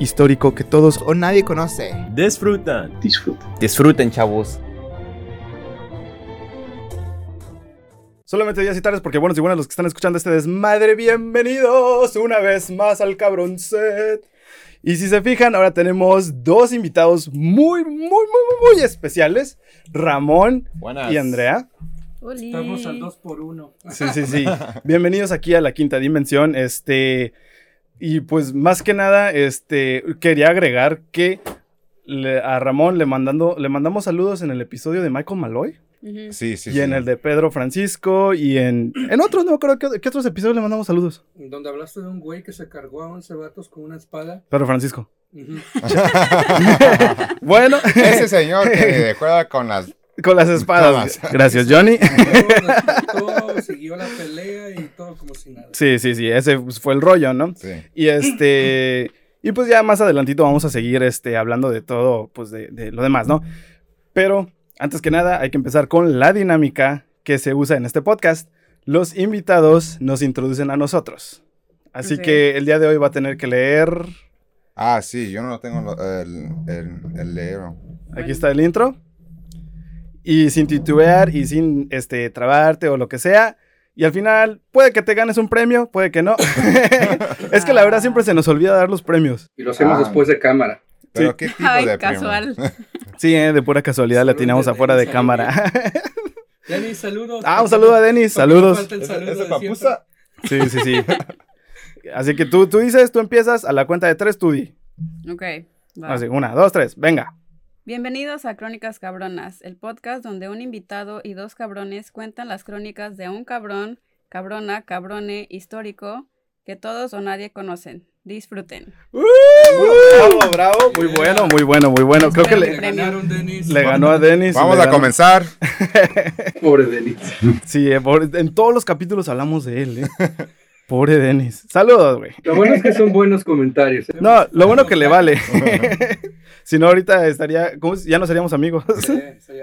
Histórico que todos O nadie conoce. disfrutan. Disfruta. Disfruten, chavos. Solamente días y tardes porque buenos y buenas los que están escuchando este desmadre. Bienvenidos una vez más al cabrón set. Y si se fijan, ahora tenemos dos invitados muy, muy, muy, muy, muy especiales. Ramón Buenas. y Andrea. Estamos al 2 por 1 Sí, sí, sí. Bienvenidos aquí a la quinta dimensión. Este. Y pues más que nada, este. Quería agregar que le- a Ramón le, mandando, le mandamos saludos en el episodio de Michael Malloy. Sí, sí, y en el de Pedro Francisco. Y en. En otros, no creo que. ¿Qué otros episodios le mandamos saludos? Donde hablaste de un güey que se cargó a 11 vatos con una espada. Pedro Francisco. Bueno, Ese señor que juega con las. Con las espadas. Gracias, Johnny. Respetó, siguió la pelea y todo como si nada. Sí, sí, sí. Ese pues, fue el rollo, ¿no? Sí. Y este. Y pues ya más adelantito vamos a seguir este, hablando de todo, pues de, de lo demás, ¿no? Pero antes que nada hay que empezar con la dinámica que se usa en este podcast. Los invitados nos introducen a nosotros. Así que el día de hoy va a tener que leer. Ah, sí, yo no tengo lo- el, el, el leero. Aquí está el intro. Y sin titubear y sin este, trabarte o lo que sea. Y al final, puede que te ganes un premio, puede que no. es que la verdad siempre se nos olvida dar los premios. Y lo hacemos Ah. después de cámara. Pero Sí. qué tipo Ay, de premio? casual. Sí, eh, de pura casualidad Saludos atinamos de afuera de cámara. Denis, saludos. ah, un saludo a Denis, saludos. falta el ¿Ese- saludo ese de papusa? Sí, sí, sí. Así que tú, tú dices, tú empiezas a la cuenta de tres, tú di. Ok. va. Así, una, dos, tres, venga. Bienvenidos a Crónicas Cabronas, el podcast donde un invitado y dos cabrones cuentan las crónicas de un cabrón, cabrona, cabrone, histórico que todos o nadie conocen. Disfruten. Bravo, bravo. Muy Yeah. bueno, muy bueno, muy bueno. Creo que Le le, ganaron, Denis. le ganó a Denis. Vamos a comenzar. Pobre Denis. Sí, en todos los capítulos hablamos de él, ¿eh? Pobre Denis. Saludos, güey. Lo bueno es que son buenos comentarios. ¿eh? No, lo bueno que le vale. si no, ahorita estaría. ¿cómo? Ya no seríamos amigos.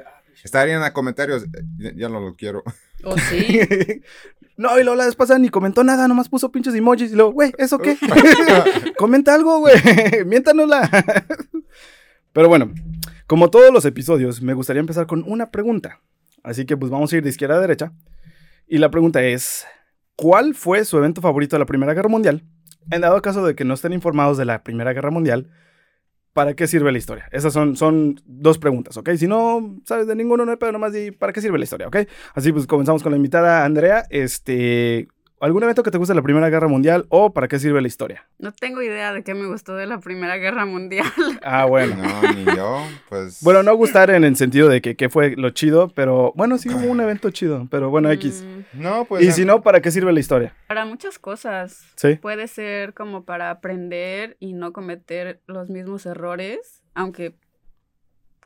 Ah, Estarían en los comentarios. eh, Ya, ya no lo quiero. ¿O sí? no, y luego la vez pasada ni comentó nada, nomás puso pinches emojis. Y luego, güey, ¿eso qué? Comenta algo, güey. Miéntanosla. Pero bueno, como todos los episodios, me gustaría empezar con una pregunta. Así que pues vamos a ir de izquierda a derecha. Y la pregunta es, ¿cuál fue su evento favorito de la Primera Guerra Mundial? En dado caso de que no estén informados de la Primera Guerra Mundial, ¿para qué sirve la historia? Esas son, son dos preguntas, ¿ok? Si no sabes de ninguno, no hay pedo, nomás di, ¿para qué sirve la historia, ok? Así pues comenzamos con la invitada Andrea. Este, ¿algún evento que te guste de la Primera Guerra Mundial o para qué sirve la historia? No tengo idea de qué me gustó de la Primera Guerra Mundial. Ah, bueno. No, ni yo. Pues. Bueno, no gustar en el sentido de que, que fue lo chido, pero bueno, sí hubo un evento chido, pero bueno, X. Mm, No, pues. Y si no, ¿para qué sirve la historia? Para muchas cosas. Sí. Puede ser como para aprender y no cometer los mismos errores, aunque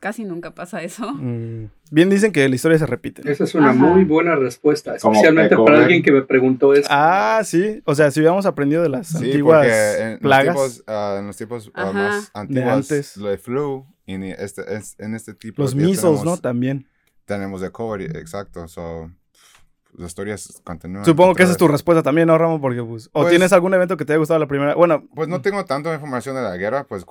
casi nunca pasa eso. Mm, Bien dicen que la historia se repite. Esa es una Ajá. muy buena respuesta, especialmente para alguien que me preguntó eso. Ah, sí. O sea, si hubiéramos aprendido de las Sí, antiguas en plagas. los tipos, ah, en los tipos ah, Ajá. más antiguos, antes. lo de flu, y ni este, es- en este tipo los misos, ¿no? También. Tenemos de COVID, exacto. So, la historia s- continúa. Supongo que esa es tu respuesta también, ¿no, Ramón? Porque, pues, ¿O Pues- tienes algún evento que te haya gustado la primera? Bueno, Pues no tengo tanta información de la guerra, pues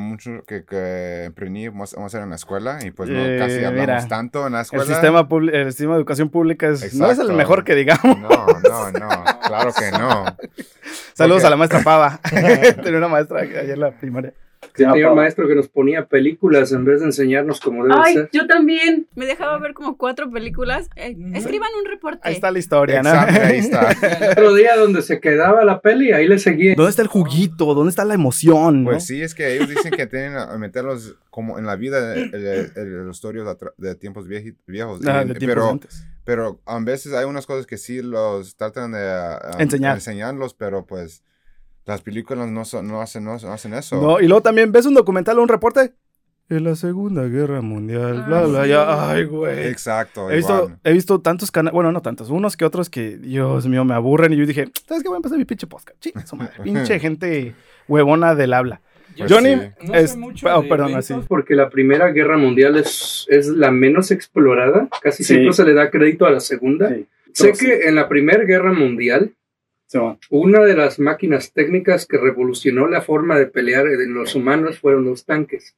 mucho que, que vamos a hacer en la escuela y pues no Eh, casi hablamos mira, tanto en la el escuela. sistema, el sistema de educación pública es, no es el mejor que digamos. No, no, no, claro que no. Saludos Porque- a la maestra Pava. Tenía una maestra ayer en la primaria. Tenía un maestro que nos ponía películas en vez de enseñarnos cómo debe Ay, ser. yo también. Me dejaba ver como cuatro películas. Eh, escriban un reporte. Ahí está la historia, ¿no? Exacto, ahí está. El otro día donde se quedaba la peli, ahí le seguí. ¿Dónde está el juguito? ¿Dónde está la emoción? no? Pues sí, es que ellos dicen que tienen que meterlos como en la vida, el- el- el- atra- de tiempos vieji- viejos. Ah, Y- de tiempos pero, antes. pero a veces hay unas cosas que sí los tratan de ah, Enseñar. enseñarlos, pero pues las películas no, son- no, hacen, no, hacen eso. No, y luego también ves un documental o un reporte en la Segunda Guerra Mundial, Ah, bla, bla, sí. ya, ay, güey. Exacto. He visto, he visto tantos canales, bueno, no tantos, unos que otros que, Dios mío, me aburren. Y yo dije, ¿sabes qué? Voy a empezar mi pinche podcast. Sí, su madre, pinche gente huevona del habla. Pues Johnny, sí. No sé es- mucho oh, de perdón, así. porque la Primera Guerra Mundial es, es la menos explorada. Casi Sí. siempre se le da crédito a la Segunda. Sí. Sé que en la Primera Guerra Mundial, Una de las máquinas técnicas que revolucionó la forma de pelear de los humanos fueron los tanques.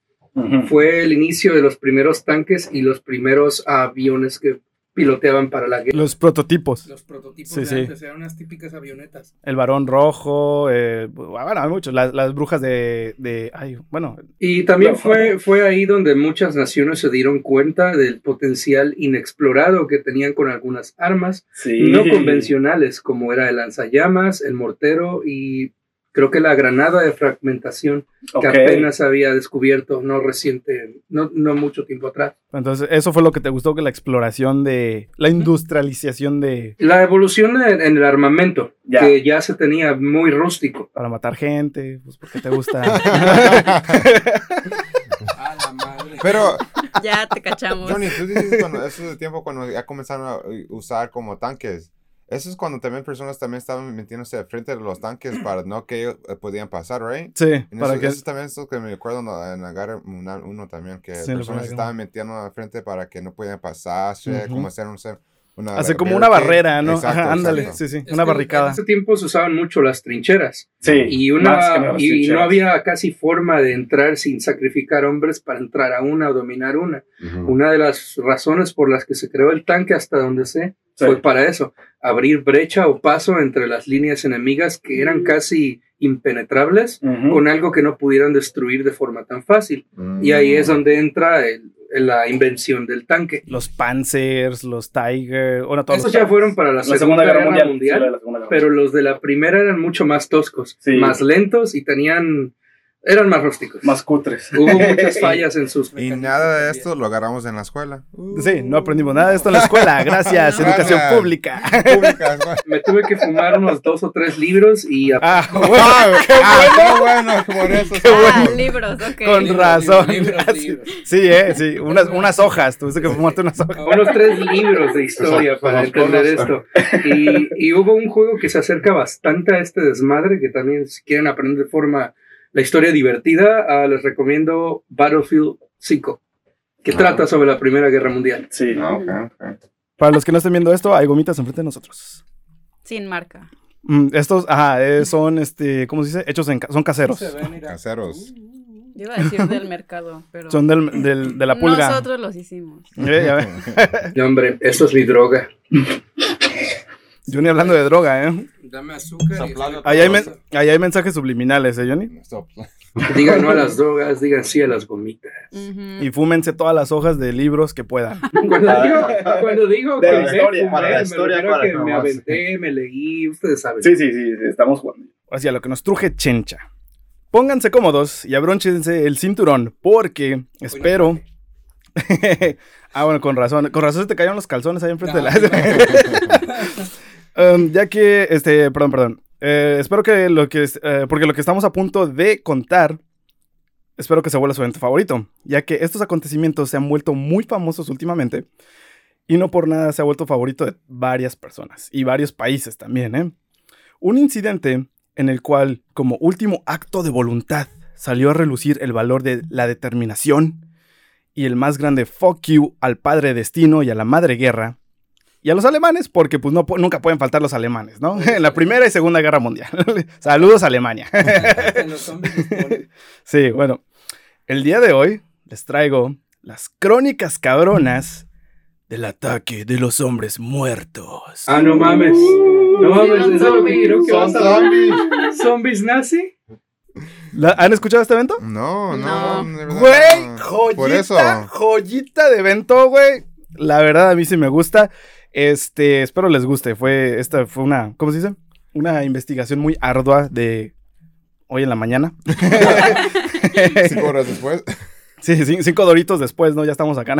Fue el inicio de los primeros tanques y los primeros aviones que piloteaban para la guerra. Los prototipos. Los prototipos Sí, de sí. antes eran unas típicas avionetas. El varón rojo, eh, bueno, hay muchos. Las, las brujas de, de, ay, bueno, Y también No. fue, fue ahí donde muchas naciones se dieron cuenta del potencial inexplorado que tenían con algunas armas no convencionales, como era el lanzallamas, el mortero y creo que la granada de fragmentación que apenas había descubierto no reciente, no, no mucho tiempo atrás. Entonces, eso fue lo que te gustó, que la exploración de, la industrialización de, La evolución en, en el armamento, que ya se tenía muy rústico. para matar gente, pues porque te gusta. A la madre. Pero, Ya te cachamos. Johnny, tú dices cuando, eso es el tiempo cuando ya comenzaron a usar como tanques. Eso es cuando también personas también estaban metiéndose al frente de los tanques para no que ellos eh, podían pasar, ¿right? sí, En para eso, que, eso también es lo que me acuerdo en mundial uno también, que Sí, personas Guerra. estaban metiendo al frente para que no podían pasarse, Ujú. como hacer un, una hace como una barrera, ¿no? Exacto, Ajá, ándale, exacto. sí, sí, Es una que En barricada. ese tiempo se usaban mucho las trincheras Sí. y, más que una, las y no trincheras. había casi forma de entrar sin sacrificar hombres para entrar a una o dominar una. Ujú. Una de las razones por las que se creó el tanque hasta donde sé Sí. fue para eso, abrir brecha o paso entre las líneas enemigas que eran casi impenetrables con algo que no pudieran destruir de forma tan fácil. Mm. Y ahí es donde entra el- el- la invención del tanque. Los Panzers, los Tiger, bueno, todos Esos ya fueron para la, La Segunda, Guerra, Mundial, Sí, la Segunda Guerra pero los de la primera eran mucho más toscos, Sí. más lentos y tenían eran más rústicos. Más cutres. Hubo muchas fallas en sus Y nada de esto lo agarramos en la escuela. Sí, no aprendimos nada de esto en la escuela. Gracias, educación pública. Públicas, güey. Me tuve que fumar unos dos o tres libros y a- Ah, bueno, Ah, qué bueno, por eso. Ah, libros, ok. con Libros, razón. libros, Sí, libros. Sí, eh, sí, unas, unas hojas. Tuviste que fumarte unas hojas. unos tres libros de historia para entender esto. Y, y hubo un juego que se acerca bastante a este desmadre, que también si quieren aprender de forma la historia divertida, ah, les recomiendo Battlefield 5, que trata sobre la Primera Guerra Mundial. Sí. Ah, ok, ok. Para los que no estén viendo esto, hay gomitas enfrente de nosotros. Sin marca. Mm, estos, ajá, eh, son, este, ¿cómo se dice? Hechos en, son caseros. Caseros. Yo iba a decir del mercado, pero. Son del, del- de la pulga. Nosotros los hicimos. Eh, ya ve. No, hombre, esto es mi droga. Johnny hablando de droga, ¿eh? Dame azúcar. Ahí hay, men- ahí hay mensajes subliminales, ¿eh, Johnny? Stop. Digan no a las drogas, digan sí a las gomitas. Y fúmense todas las hojas de libros que puedan. Cuando digo, cuando digo De que la me historia, fumé, para la me historia, para que me aventé, me leí, ustedes saben. Sí, sí, sí, sí, estamos jugando. Ahora sí, a lo que nos truje chencha. Pónganse cómodos y abrónchense el cinturón, porque espero. ah, bueno, con razón. Con razón se te cayeron los calzones ahí enfrente de la. Um, ya que, este, perdón, perdón. Eh, espero que lo que, eh, porque lo que estamos a punto de contar, espero que se vuelva su evento favorito, ya que estos acontecimientos se han vuelto muy famosos últimamente y no por nada se ha vuelto favorito de varias personas y varios países también, ¿eh? Un incidente en el cual, como último acto de voluntad, salió a relucir el valor de la determinación y el más grande fuck you al padre destino y a la madre guerra. Y a los alemanes, porque pues no, nunca pueden faltar los alemanes, ¿no? En la Primera y Segunda Guerra Mundial. Saludos Alemania. En los zombies les ponen. Sí, bueno. El día de hoy les traigo las crónicas cabronas del ataque de los hombres muertos. Ah, no mames. No mames, Son eso es lo que creo que Son vas a zombies. ¿Zombies nazi? ¿La- ¿Han escuchado este evento? No, no. No. de verdad Güey, no. joyita, Por eso. joyita de evento, güey. La verdad, a mí sí me gusta. Este, espero les guste. Fue, esta fue una, ¿cómo se dice? Una investigación muy ardua de hoy en la mañana. Cinco horas después. sí, cin- cinco doritos después, ¿no? Ya estamos acá.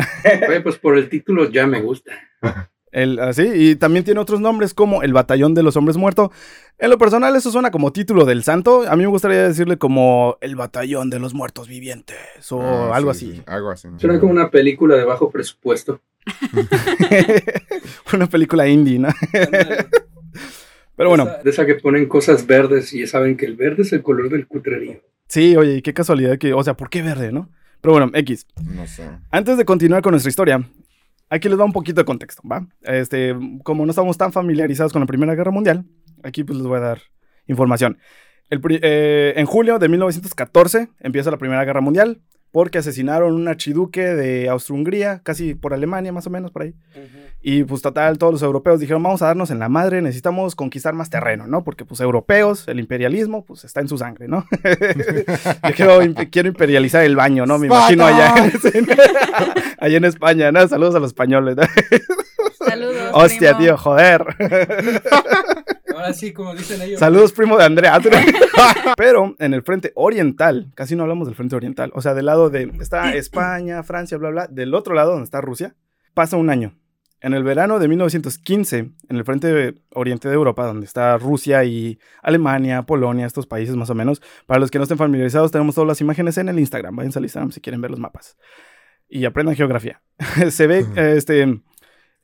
Güey, pues por el título ya me gusta. El, así, y también tiene otros nombres como el Batallón de los Hombres Muertos. En lo personal, eso suena como título del santo. A mí me gustaría decirle como el Batallón de los Muertos Vivientes o Ah, algo sí, así. sí, algo así. Suena como una película de bajo presupuesto. Una película indie, ¿no? Pero bueno, De esa que ponen cosas verdes y ya saben que el verde es el color del cutrerío. sí, oye, y qué casualidad que, o sea, ¿por qué verde, no? Pero bueno, X. No sé. Antes de continuar con nuestra historia, aquí les da un poquito de contexto, ¿va? Este, como no estamos tan familiarizados con la Primera Guerra Mundial, aquí pues les voy a dar información. El eh, en julio de 1914 empieza la Primera Guerra Mundial porque asesinaron un archiduque de Austria-Hungría, casi por Alemania más o menos, por ahí. Y pues total, todos los europeos dijeron, vamos a darnos en la madre, necesitamos conquistar más terreno, ¿no? Porque pues europeos, el imperialismo, pues está en su sangre, ¿no? Yo quiero, imp- quiero imperializar el baño, ¿no? Me imagino allá en, allá en España, ¿no? Saludos a los españoles, ¿no? Saludos. Hostia, primo. tío, joder. Ahora sí, como dicen ellos. Saludos, primo de Andrea. Pero en el frente oriental, casi no hablamos del frente oriental, o sea, del lado de, está España, Francia, bla, bla, del otro lado donde está Rusia, pasa un año. En el verano de 1915, en el frente oriente de Europa, donde está Rusia y Alemania, Polonia, estos países más o menos, para los que no estén familiarizados, tenemos todas las imágenes en el Instagram. Váyanse al Instagram si quieren ver los mapas. Y aprendan geografía. se ve, eh, este,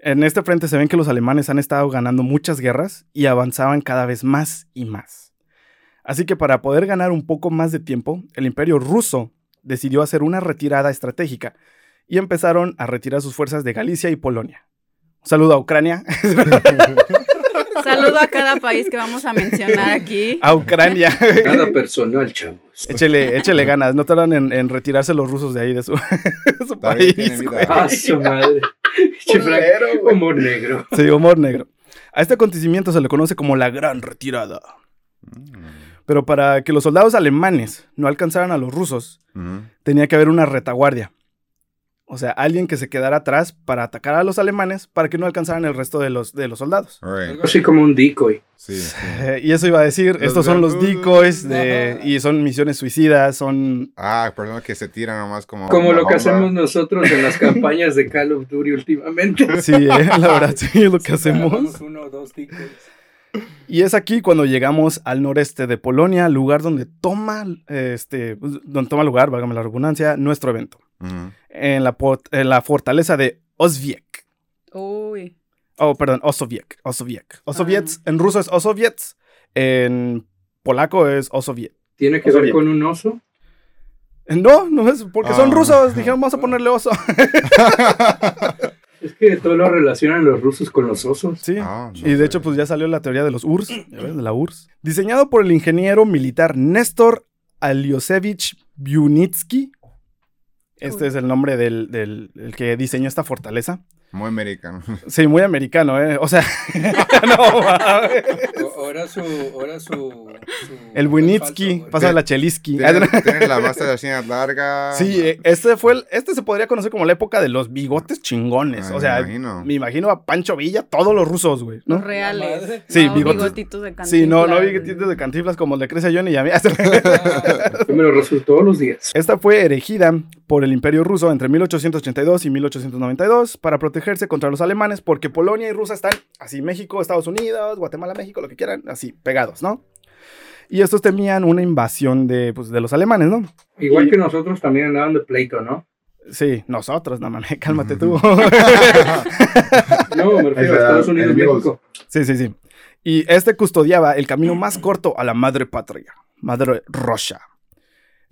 en este frente se ven que los alemanes han estado ganando muchas guerras y avanzaban cada vez más y más. Así que para poder ganar un poco más de tiempo, el imperio ruso decidió hacer una retirada estratégica y empezaron a retirar sus fuerzas de Galicia y Polonia. Un saludo a Ucrania. Saludo a cada país que vamos a mencionar aquí. a Ucrania. Nada personal, chavos. échele, échele ganas. No tardan en, en retirarse los rusos de ahí, de su, de su Todavía país. güey. Ah, su madre. Frank, Humor negro. Sí, humor negro. A este acontecimiento se le conoce como la Gran Retirada. Pero para que los soldados alemanes no alcanzaran a los rusos, tenía que haber una retaguardia. O sea, alguien que se quedara atrás para atacar a los alemanes para que no alcanzaran el resto de los, de los soldados. Alright. Algo así como un decoy. Sí, sí. Y eso iba a decir, Los estos son los decoys de, y son misiones suicidas, son... Ah, personas que se tiran nomás como. Como lo que hacemos nosotros en las campañas de Call of Duty últimamente. Sí, eh, la verdad, sí, es lo que hacemos. Uno o dos ticos. Y es aquí cuando llegamos al noreste de Polonia, lugar donde toma, este, pues, donde toma lugar, válgame la redundancia, nuestro evento. En la, port- en la fortaleza de Oswiek. Uy. Oh, perdón, Osowiec. Osowiec. Osowiec, en ruso es Osowiec, en polaco es Osowiec. ¿Tiene que Oso ver con un oso? No, no es porque son Ah. rusos. Dijeron, vamos a ponerle oso. Es que todo lo relacionan los rusos con los osos. Sí. Ah, no y de sé. hecho, pues ya salió la teoría de los URSS, ¿ya ves? de la URSS. Diseñado por el ingeniero militar Néstor Aliosevich Biunitsky. Este es el nombre del, del- del que diseñó esta fortaleza. Muy americano. Sí, muy americano, ¿eh? O sea, no mames. Ahora su. Ahora su, su- El Winitsky, pasa de la Chelisky. Tienen, tienen la masa así larga. Sí, eh, este fue el- este se podría conocer como la época de los bigotes chingones. Ah, o sea, me imagino. me imagino a Pancho Villa, todos los rusos, güey, Los ¿no? reales. Sí, no, bigotes- bigotitos de Sí, no, no Cantinflas, bigotitos de cantiflas como le crece a Johnny y a mí. Yo me lo resuelvo todos los días. Esta fue erigida por el Imperio Ruso entre 1882 y 1892 para protegerse contra los alemanes porque Polonia y Rusia están así, México, Estados Unidos, Guatemala, México, lo que quieran, así, pegados, ¿no? Y estos temían una invasión de, pues, de los alemanes, ¿no? Igual Y- que nosotros también andaban de pleito, ¿no? Sí, nosotros, no mames, cálmate tú. No, me refiero a Estados Unidos. México. sí, sí, sí. Y este custodiaba el camino más corto a la madre patria, madre Rocha.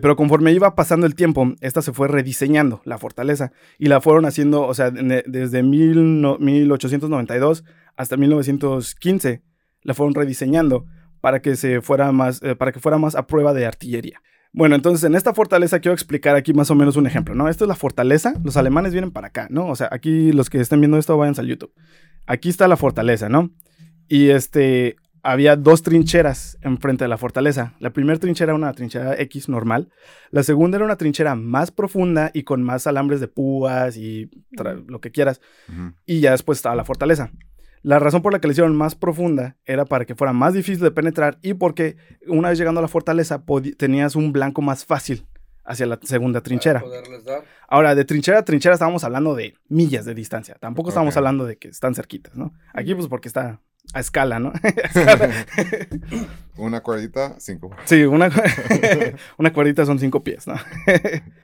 Pero conforme iba pasando el tiempo, esta se fue rediseñando, la fortaleza, y la fueron haciendo, o sea, ne- desde mil no- 1892 hasta 1915, la fueron rediseñando para que se fuera más, eh, para que fuera más a prueba de artillería. Bueno, entonces en esta fortaleza quiero explicar aquí más o menos un ejemplo, ¿no? Esta es la fortaleza, los alemanes vienen para acá, ¿no? O sea, aquí los que estén viendo esto vayan al YouTube. Aquí está la fortaleza, ¿no? Y este, había dos trincheras enfrente de la fortaleza. La primera trinchera era una trinchera X normal. La segunda era una trinchera más profunda y con más alambres de púas y lo que quieras. Y ya después estaba la fortaleza. La razón por la que la hicieron más profunda era para que fuera más difícil de penetrar y porque una vez llegando a la fortaleza tenías un blanco más fácil hacia la segunda trinchera. Dar. Ahora, de trinchera a trinchera estábamos hablando de millas de distancia. Tampoco estábamos Ok. hablando de que están cerquitas, ¿no? Aquí, pues, porque está a escala, ¿no? A escala. Una cuerdita, cinco. sí, una, una cuerdita son cinco pies, ¿no?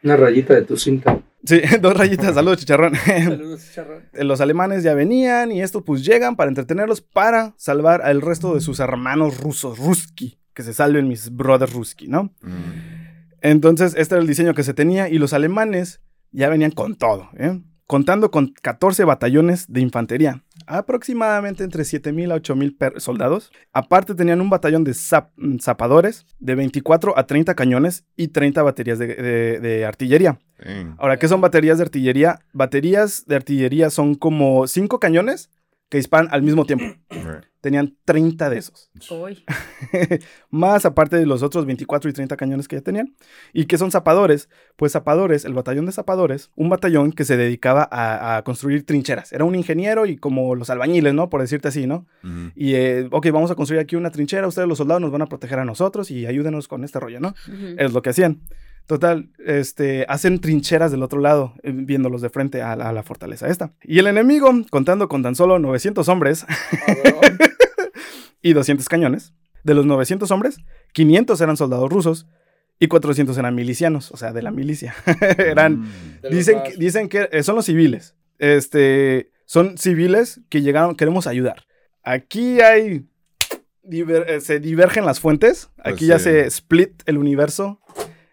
Una rayita de tu cinta. Sí, dos rayitas, saludos, chicharrón. Saludos, charrón. Los alemanes ya venían y estos, pues, llegan para entretenerlos para salvar al resto de sus hermanos rusos, Ruski. Que se salven mis brothers Ruski, ¿no? Mm. Entonces, este era el diseño que se tenía y los alemanes ya venían con todo, ¿eh? Contando con 14 batallones de infantería, aproximadamente entre 7.000 a 8.000 per- soldados. Aparte tenían un batallón de zap- mm, zapadores de 24 a 30 cañones y 30 baterías de, de- de artillería. Dang. Ahora, ¿qué son baterías de artillería? Baterías de artillería son como 5 cañones que disparan al mismo tiempo. Tenían 30 de esos. Más aparte de los otros 24 y 30 cañones que ya tenían. ¿Y qué son zapadores? Pues zapadores, el batallón de zapadores, un batallón que se dedicaba a, a construir trincheras. Era un ingeniero y como los albañiles, ¿no? Por decirte así, ¿no? Y, eh, ok, vamos a construir aquí una trinchera, ustedes los soldados nos van a proteger a nosotros y ayúdenos con este rollo, ¿no? Es lo que hacían. Total, este, hacen trincheras del otro lado, eh, viéndolos de frente a la, a la fortaleza esta. Y el enemigo, contando con tan solo 900 hombres, Cabrón. y 200 cañones. De los 900 hombres, 500 eran soldados rusos y 400 eran milicianos, o sea, de la milicia. eran, Mm. Dicen, que- dicen que eh, son los civiles. Este, son civiles que llegaron, queremos ayudar. Aquí hay, diver- eh, se divergen las fuentes. Pues Aquí ya sí. se split el universo,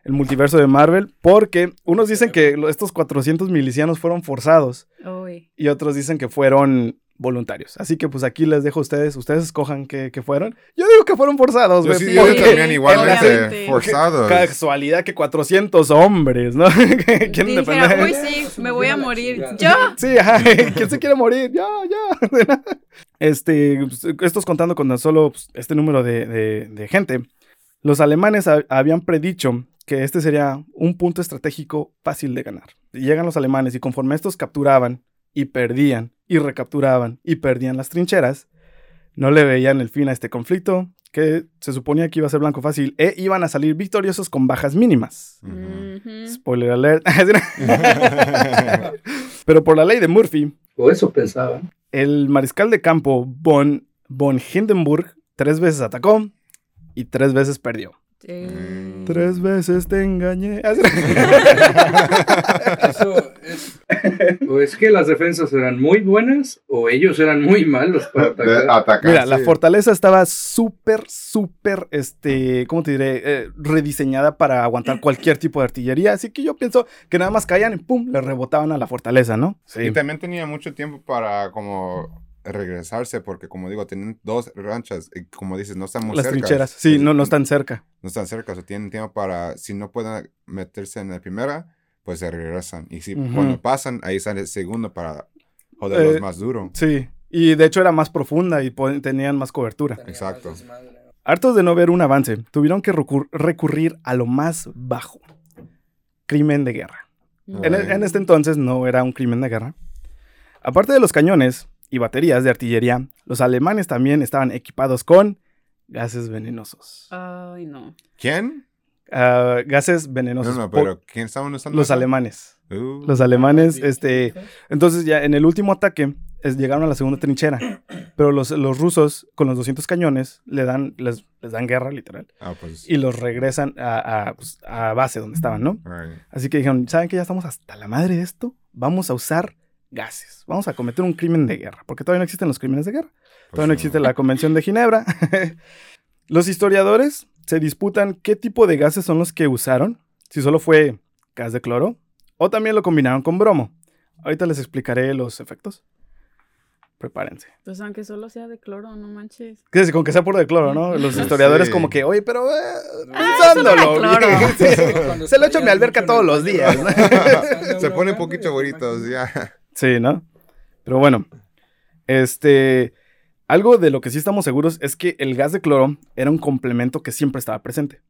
el multiverso de Marvel, porque unos dicen que estos 400 milicianos fueron forzados Uy. y otros dicen que fueron voluntarios. Así que pues aquí les dejo a ustedes, usteres escojan qué, qué fueron. Yo digo que fueron forzados, Yo güey, sí porque también igualmente forzados. casualidad que 400 hombres, ¿no? Quieren Dijera, defender. uy, sí, me voy a morir. Yo. Sí, ajá, ¿quién se quiere morir? Ya, ya. Este, pues, estos contando con tan solo pues, este número de, de- de gente. Los alemanes ha- habían predicho que este sería un punto estratégico fácil de ganar. Llegan los alemanes y conforme estos capturaban y perdían y recapturaban y perdían las trincheras, no le veían el fin a este conflicto, que se suponía que iba a ser blanco fácil, e iban a salir victoriosos con bajas mínimas. Spoiler alert. Pero por la ley de Murphy, O eso pensaba. el mariscal de campo von, von Hindenburg tres veces atacó y tres veces perdió. Eh, Tres veces te engañé. Eso es. o es que las defensas eran muy buenas o ellos eran muy malos para atacar. atacar, Mira, la sí. fortaleza estaba súper, súper, este, ¿cómo te diré? Eh, rediseñada para aguantar cualquier tipo de artillería. Así que yo pienso que nada más caían y pum, le rebotaban a la fortaleza, ¿no? Y también tenía mucho tiempo para como regresarse porque como digo, tienen dos ranchas y como dices, no están muy Las cerca. trincheras. Sí, no, no están cerca. No están cerca, o sea, tienen tiempo para, si no pueden meterse en la primera, pues se regresan. Y si cuando pasan, ahí sale el segundo para joderlos Eh, más duro. Sí. Y de hecho era más profunda y tenían más cobertura. Tenía Exacto. Hartos de no ver un avance, tuvieron que recur- recurrir a lo más bajo. Crimen de guerra. En, e- en este entonces no era un crimen de guerra. Aparte de los cañones y baterías de artillería, los alemanes también estaban equipados con gases venenosos. Ay, no. ¿Quién? Ah, gases No, venenosos. no, por- pero ¿quién estaban usando? los eso? alemanes. Uh, Los alemanes, Ah, este... Entonces ya en el último ataque es- llegaron a la segunda trinchera. Pero los, los rusos con los 200 cañones le dan, les, les dan guerra, literal. ah, pues. Y los regresan a, a, pues, a base donde estaban, ¿no? Así que dijeron, ¿saben que ya estamos hasta la madre de esto? Vamos a usar gases. Vamos a cometer un crimen de guerra. Porque todavía no existen los crímenes de guerra. Pues Todavía no no. existe la Convención de Ginebra. los historiadores se disputan qué tipo de gases son los que usaron. Si solo fue gas de cloro o también lo combinaron con bromo. Ahorita les explicaré los efectos. Prepárense. Pues aunque solo sea de cloro, no manches. Que con que sea puro de cloro, ¿no? Los historiadores Sí. como que, oye, pero eh, Ah, pensándolo. Sí. Se lo echo en mi alberca todos los días, ¿no? Se ponen poquito bonitos, ya. Sí, ¿no? Pero bueno, este, algo de lo que sí estamos seguros es que el gas de cloro era un complemento que siempre estaba presente.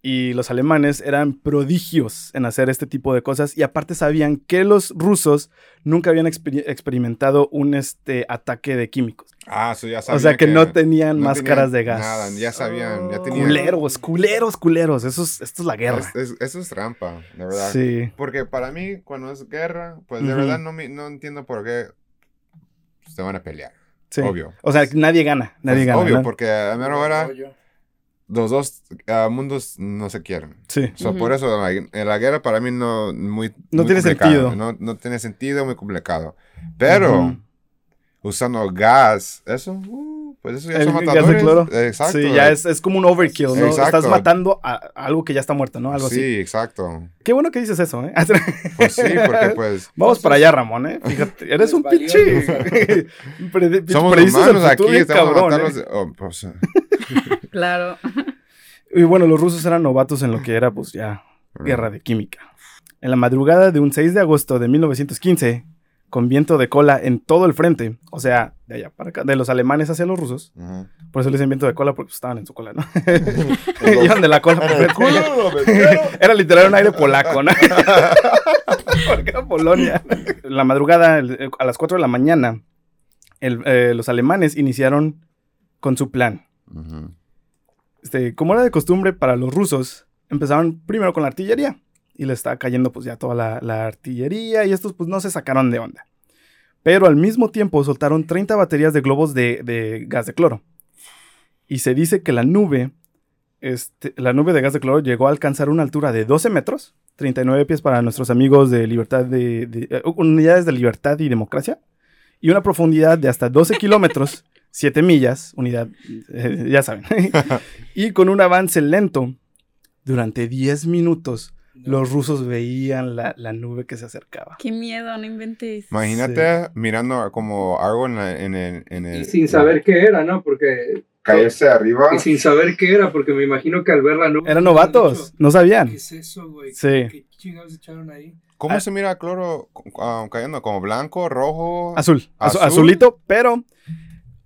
Y los alemanes eran prodigios en hacer este tipo de cosas y aparte sabían que los rusos nunca habían exper- experimentado un este, ataque de químicos. Ah, eso ya O sabían sea que, no tenían no máscaras de gas. Nada, ya sabían, ya tenían. Culeros, culeros, culeros. Eso es, esto es la guerra. Es- es- eso es trampa, de verdad. Sí. Porque para mí, cuando es guerra, pues de verdad no, me- no entiendo por qué se van a pelear. sí. Obvio. O sea, nadie gana. Nadie gana. obvio, ¿no? porque a mera hora. Los dos ah, mundos no se quieren. Sí. So. Por eso la, la guerra para mí no, muy, No muy tiene complicado. sentido. No, no tiene sentido, muy complicado. Pero usando gas, eso, uh, pues eso ya El son gas de matadores. cloro. Exacto. Sí, ya es, es como un overkill, ¿no? Exacto. Estás matando a, algo que ya está muerto, ¿no? Algo sí, así. exacto. Qué bueno que dices eso, ¿eh? Pues sí, porque pues Vamos para allá, Ramón, ¿eh? Fíjate, eres un pinche. Somos humanos aquí, estamos cabrón, ¿eh? oh, pues, Claro. Y bueno, los rusos eran novatos en lo que era, pues ya, guerra de química. En la madrugada de un 6 de agosto de 1915, con viento de cola en todo el frente, o sea, de allá para acá, de los alemanes hacia los rusos, por eso le dicen viento de cola, porque pues, estaban en su cola, ¿no? Iban de la cola. por frente. Era literal un aire polaco, ¿no? Porque era Polonia. La madrugada, el- a las 4 de la mañana, el- eh, los alemanes iniciaron con su plan. Este, como era de costumbre para los rusos, empezaron primero con la artillería. Y le estaba cayendo pues ya toda la, la artillería y estos pues no se sacaron de onda. Pero al mismo tiempo soltaron 30 baterías de globos de, de gas de cloro. Y se dice que la nube, este, la nube de gas de cloro llegó a alcanzar una altura de 12 metros, 39 pies para nuestros amigos de libertad de, de- eh, unidades de libertad y democracia, y una profundidad de hasta 12 kilómetros, 7 millas, unidad, eh, ya saben, y con un avance lento. Durante 10 minutos, los rusos veían la, la nube que se acercaba. Qué miedo, no inventes. Imagínate mirando como algo en, la- en el... En el Y sin saber qué era, ¿no? Porque. Caerse arriba. Y sin saber qué era, porque me imagino que al ver la nube. Eran novatos, no sabían. ¿Qué es eso, güey? Sí. ¿Qué chingados echaron ahí? ¿Cómo Ah. se mira el cloro ah, cayendo? ¿Como blanco, rojo? Azul, azu- ¿Azul? azulito, pero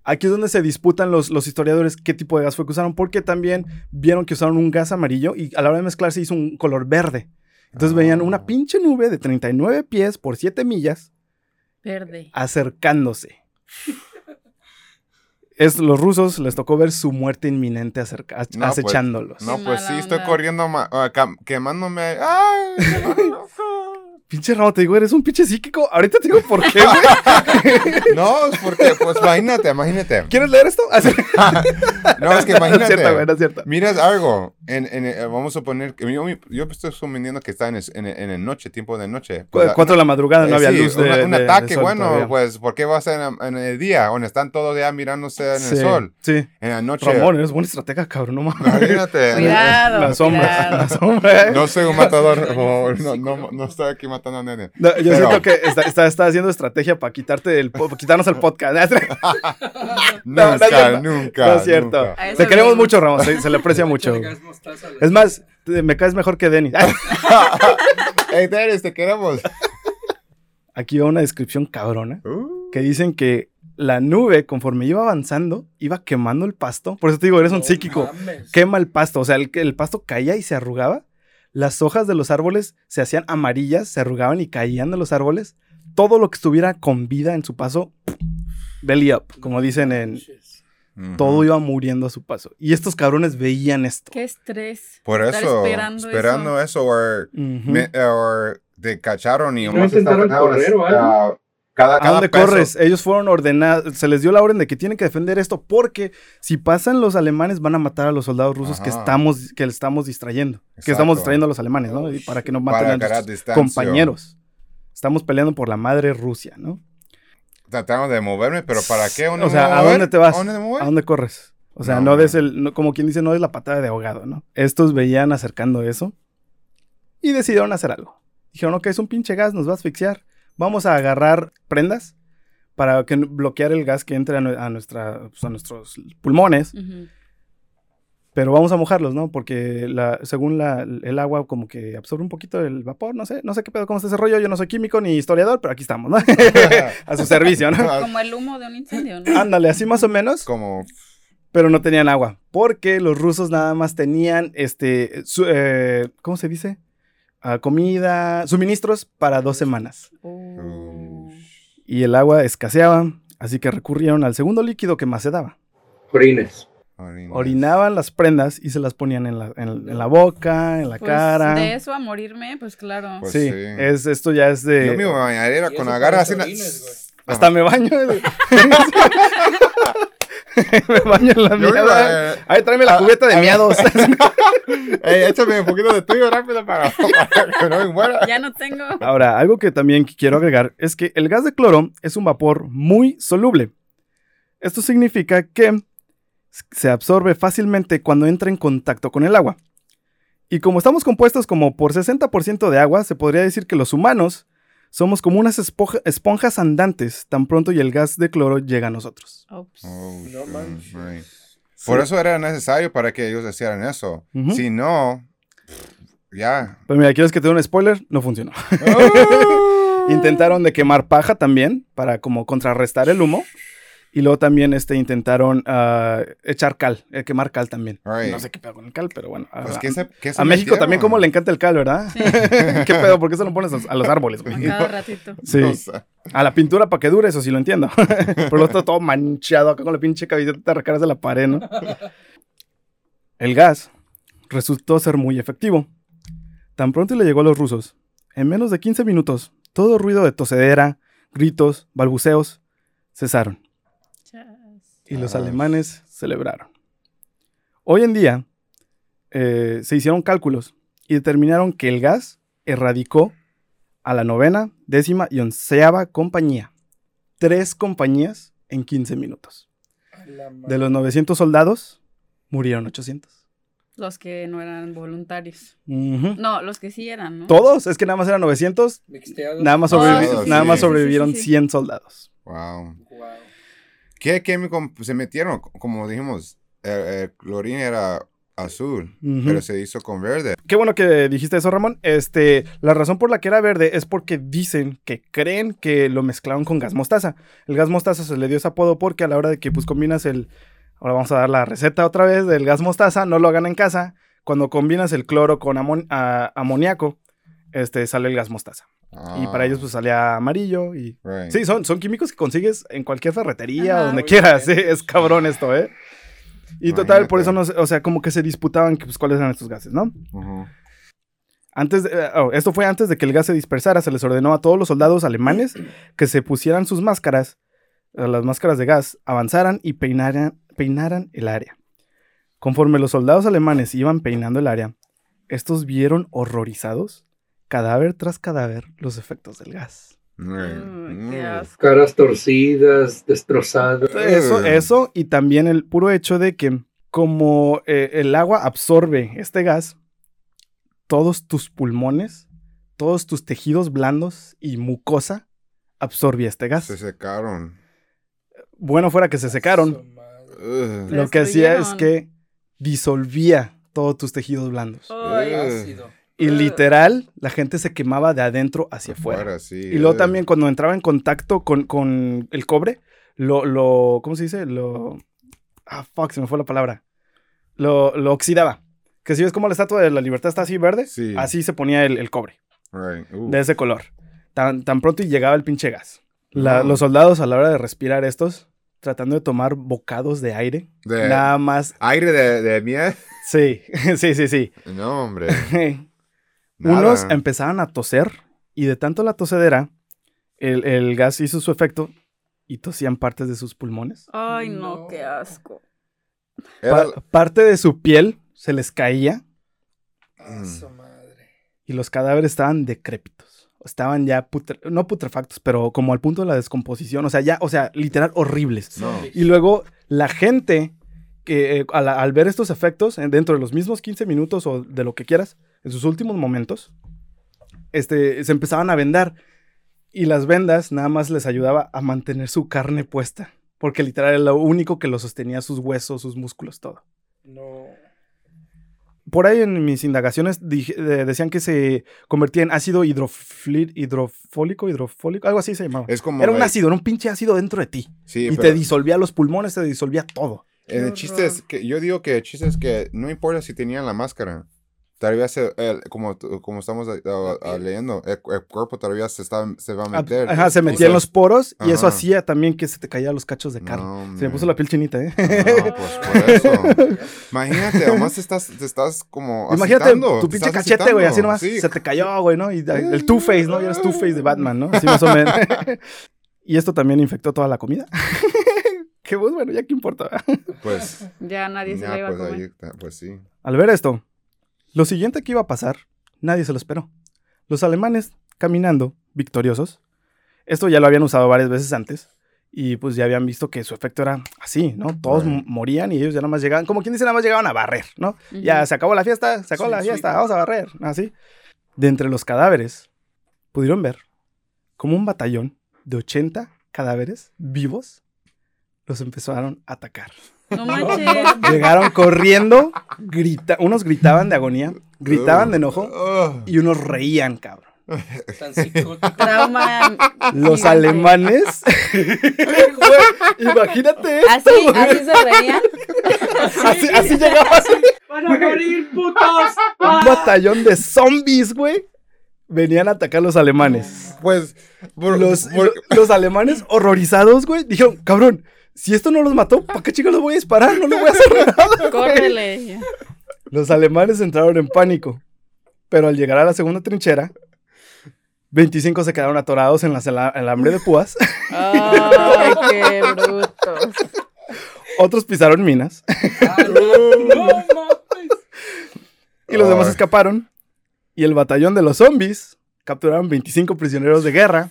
aquí es donde se disputan los, los historiadores qué tipo de gas fue que usaron, porque también vieron que usaron un gas amarillo y a la hora de mezclarse hizo un color verde. Entonces Ah. veían una pinche nube de 39 pies por 7 millas Verde. acercándose. Es, los rusos les tocó ver su muerte inminente acerca, ac- No, pues, acechándolos. No, pues sí, estoy corriendo, ah, quemándome. ¡Ay! Pinche Ramo, te digo, eres un pinche psíquico. Ahorita te digo por qué, güey. no, es porque, pues imagínate, imagínate. ¿Quieres leer esto? No, es que No es cierto, güey, imagínate. no es cierto. Miras algo, en, en, eh, vamos a suponer que yo, yo estoy suponiendo que está en el, en en el noche, tiempo de noche. Cu- Cuatro de la madrugada no Eh, había sí, luz de, una- un de- de ataque, sol bueno, todavía. pues, ¿por qué va a ser en, en el día? Donde están todos ya mirándose en Sí, el sol. Sí. En la noche. Ramón, eres buena estratega, cabrón, no mames. Imagínate. Cuidado. La sombra, la sombra. No soy un matador, no, no, no estoy aquí matando a nene. No, yo Pero- siento que está, está, está haciendo estrategia para quitarte el, po- quitarnos el podcast. No, Nunca, nunca. No es cierto. nunca. Te queremos mucho, Ramón. Se, se le aprecia mucho. Es más, te- me caes mejor que Denis. Hey, Dennis, te queremos. Aquí va una descripción cabrona Uh, que dicen que la nube, conforme iba avanzando, iba quemando el pasto. Por eso te digo, eres un psíquico. mames. Quema el pasto. O sea, el, el pasto caía y se arrugaba. Las hojas de los árboles se hacían amarillas, se arrugaban y caían de los árboles. Todo lo que estuviera con vida en su paso, belly up, como dicen en... Todo iba muriendo a su paso. Y estos cabrones veían esto. Qué estrés. Por Estar eso, esperando esperando, eso, o me- o te cacharon y ¿No intentaron correr o Cada, ¿A dónde peso- corres? Ellos fueron ordenados, se les dio la orden de que tienen que defender esto porque si pasan los alemanes van a matar a los soldados rusos que estamos que estamos distrayendo, que estamos distrayendo a los alemanes, ¿no? Para que no maten a distancia. compañeros. Estamos peleando por la madre Rusia, ¿no? Tratando de moverme, pero ¿para qué? O sea, ¿a dónde te vas? ¿A dónde corres? O sea, No, no, des el, no- como quien dice, no des la patada de ahogado, ¿no? Estos veían acercando eso y decidieron hacer algo. Dijeron, ok, es un pinche gas, nos va a asfixiar. Vamos a agarrar prendas para que, bloquear el gas que entre a, nue- a nuestra, pues, a nuestros pulmones, pero vamos a mojarlos, ¿no? Porque la, según la, el agua como que absorbe un poquito el vapor, no sé, no sé qué pedo, cómo está ese rollo, yo no soy químico ni historiador, pero aquí estamos, ¿no? a su servicio, ¿no? Como el humo de un incendio, ¿no? Ándale, así más o menos. Como pero no tenían agua, porque los rusos nada más tenían, este, su- eh, ¿cómo se dice? Ah, comida, suministros para dos semanas. Oh. Y el agua escaseaba, así que recurrieron al segundo líquido que más se daba. Orines. Orines. Orinaban las prendas y se las ponían en la, en- en la boca, en la Pues, cara. de eso a morirme, pues claro. Pues sí, sí. es, esto ya es de... Yo mi bañadera Y con eso agarra parece así. la- orines, güey. Hasta me baño. me baño en la mierda. ba- Ay, tráeme la cubeta de miados. Ey, échame un poquito de tuyo rápido para, para que no me muera. Ya no tengo. Ahora, algo que también quiero agregar es que el gas de cloro es un vapor muy soluble. Esto significa que se absorbe fácilmente cuando entra en contacto con el agua. Y como estamos compuestos como por 60% de agua, se podría decir que los humanos somos como unas esponja- esponjas andantes tan pronto y el gas de cloro llega a nosotros. Oh, No shit, manches. right. Por eso era necesario para que ellos hicieran eso. Si no, ya. Pero mira, ¿quieres que te dé un spoiler? No funcionó. Oh. Intentaron de quemar paja también para como contrarrestar el humo. Y luego también este, intentaron ah, echar cal, eh, quemar cal también. Right. No sé qué pedo con el cal, pero bueno. a- Pues, a, ¿qué se- qué se a México también como le encanta el cal, ¿verdad? Sí. ¿Qué pedo? ¿Por qué se lo pones a los- a los árboles, A güey? cada ratito. Sí. O sea, A la pintura para que dure, eso sí lo entiendo. Pero lo está todo manchado acá con la pinche camiseta de recaras de la pared, ¿no? El gas resultó ser muy efectivo. Tan pronto le llegó a los rusos, en menos de 15 minutos, todo ruido de tosedera, gritos, balbuceos cesaron. Y los Ah. alemanes celebraron. Hoy en día eh, se hicieron cálculos y determinaron que el gas erradicó a la novena, décima y onceava compañía. Tres compañías en 15 minutos. De los 900 soldados, murieron 800. Los que no eran voluntarios. No, los que sí eran, ¿no? Todos, es que nada más eran 900, Mixteados. nada más, sobrevi- sí, nada sí, más sí, sí, sobrevivieron sí, sí. 100 soldados. wow. Wow. ¿Qué químico se metieron? Como dijimos, el, el clorín era azul, pero se hizo con verde. Qué bueno que dijiste eso, Ramón. Este, la razón por la que era verde es porque dicen que creen que lo mezclaron con gas mostaza. El gas mostaza se le dio ese apodo porque a la hora de que pues combinas el ahora vamos a dar la receta otra vez del gas mostaza, no lo hagan en casa. Cuando combinas el cloro con amon- a- amoníaco, este sale el gas mostaza. Y para Ah, ellos pues salía amarillo y right. Sí, son, son químicos que consigues en cualquier ferretería Ajá. donde quieras. Sí, bien. es cabrón esto, ¿eh? Y total, por Imagínate. eso no, o sea, como que se disputaban que, pues, cuáles eran estos gases, ¿no? Ujú. Antes de- eh, oh, esto fue antes de que el gas se dispersara. Se les ordenó a todos los soldados alemanes que se pusieran sus máscaras, eh, las máscaras de gas, avanzaran y peinaran, peinaran el área. Conforme los soldados alemanes iban peinando el área, estos vieron horrorizados, cadáver tras cadáver, los efectos del gas. Qué Mm. asco. Caras torcidas, destrozadas. Eso, Ugh. eso, y también el puro hecho de que como eh, el agua absorbe este gas, todos tus pulmones, todos tus tejidos blandos y mucosa absorbía este gas. Se secaron. Bueno fuera que se secaron. Lo que hacía es que disolvía todos tus tejidos blandos. Ay, Ugh. Ácido. Y literal, la gente se quemaba de adentro hacia afuera. Afuera, sí. Y luego ugh. también cuando entraba en contacto con, con el cobre, lo, lo, ¿cómo se dice? Lo, ah, fuck, se me fue la palabra. Lo, lo oxidaba. Que si ves como la estatua de la libertad está así verde, Sí. así se ponía el, el cobre, Right. Uh. de ese color. Tan, tan pronto y llegaba el pinche gas. La-. Los soldados a la hora de respirar estos, tratando de tomar bocados de aire, De- nada más, Aire de, de miel. sí, sí, sí, sí. No, hombre. Unos Nada. empezaban a toser y de tanto la tosedera, el, el gas hizo su efecto y tosían partes de sus pulmones. Ay, no, No. qué asco. Era- Pa- parte de su piel se les caía A Mm. su madre. y los cadáveres estaban decrépitos. Estaban ya, putre- no putrefactos, pero como al punto de la descomposición. O sea, ya, o sea, literal horribles. No. Y luego la gente, que eh, al, al ver estos efectos, dentro de los mismos 15 minutos o de lo que quieras, en sus últimos momentos, este, se empezaban a vendar. Y las vendas nada más les ayudaba a mantener su carne puesta. Porque literal era lo único que lo sostenía sus huesos, sus músculos, todo. No. Por ahí en mis indagaciones dije- eh, decían que se convertía en ácido hidrofólico, hidrofólico, algo así se llamaba. Es como. Era un ácido, era un pinche ácido dentro de ti. Sí, y te disolvía los pulmones, te disolvía todo. El Qué chiste es que yo digo que el chiste es que no importa si tenían la máscara. Todavía se, el- como, como estamos ah, ah, leyendo, el, el cuerpo todavía se, está, se va a meter. Ajá, se metía en los poros y eso hacía también que se te caían los cachos de carne. No, se me puso la piel chinita, ¿eh? No, pues por eso. Imagínate, además te estás, te estás como. Imagínate tu pinche cachete, güey, así nomás. Sí. Se te cayó, güey, ¿no? Y el Two-Face, ¿no? Y eres Two-Face de Batman, ¿no? Así más o menos. y esto también infectó toda la comida. que pues, bueno, ya qué importa. Pues, Ya nadie se ya, la iba a pues, comer. ahí está, pues sí. Al ver esto, lo siguiente que iba a pasar, nadie se lo esperó. Los alemanes caminando, victoriosos. Esto ya lo habían usado varias veces antes. Y pues ya habían visto que su efecto era así, ¿no? Todos Right. morían y ellos ya nada más llegaban, como quien dice, nada más llegaban a barrer, ¿no? Ya se acabó la fiesta, se acabó Sí, la fiesta, sí. vamos a barrer, así. De entre los cadáveres, pudieron ver como un batallón de 80 cadáveres vivos los empezaron a atacar. No manches. Llegaron corriendo, grita, unos gritaban de agonía, gritaban de enojo y unos reían, cabrón. Trauma. Los gigante. alemanes. Güey, imagínate esto, Así, así se reían. Así, así llegaba así, ¡Van a morir, putos! un batallón de zombies, güey. Venían a atacar a los alemanes. Pues, por- Los, por- los alemanes horrorizados, güey, dijeron, cabrón, si esto no los mató, ¿para qué chicos los voy a disparar? No les voy a hacer nada. güey". Córrele. Los alemanes entraron en pánico, pero al llegar a la segunda trinchera, 25 se quedaron atorados en la sala- alambre de púas, Ay, qué brutos. otros pisaron minas ¡No y los demás escaparon. Y el batallón de los zombies capturaron 25 prisioneros de guerra.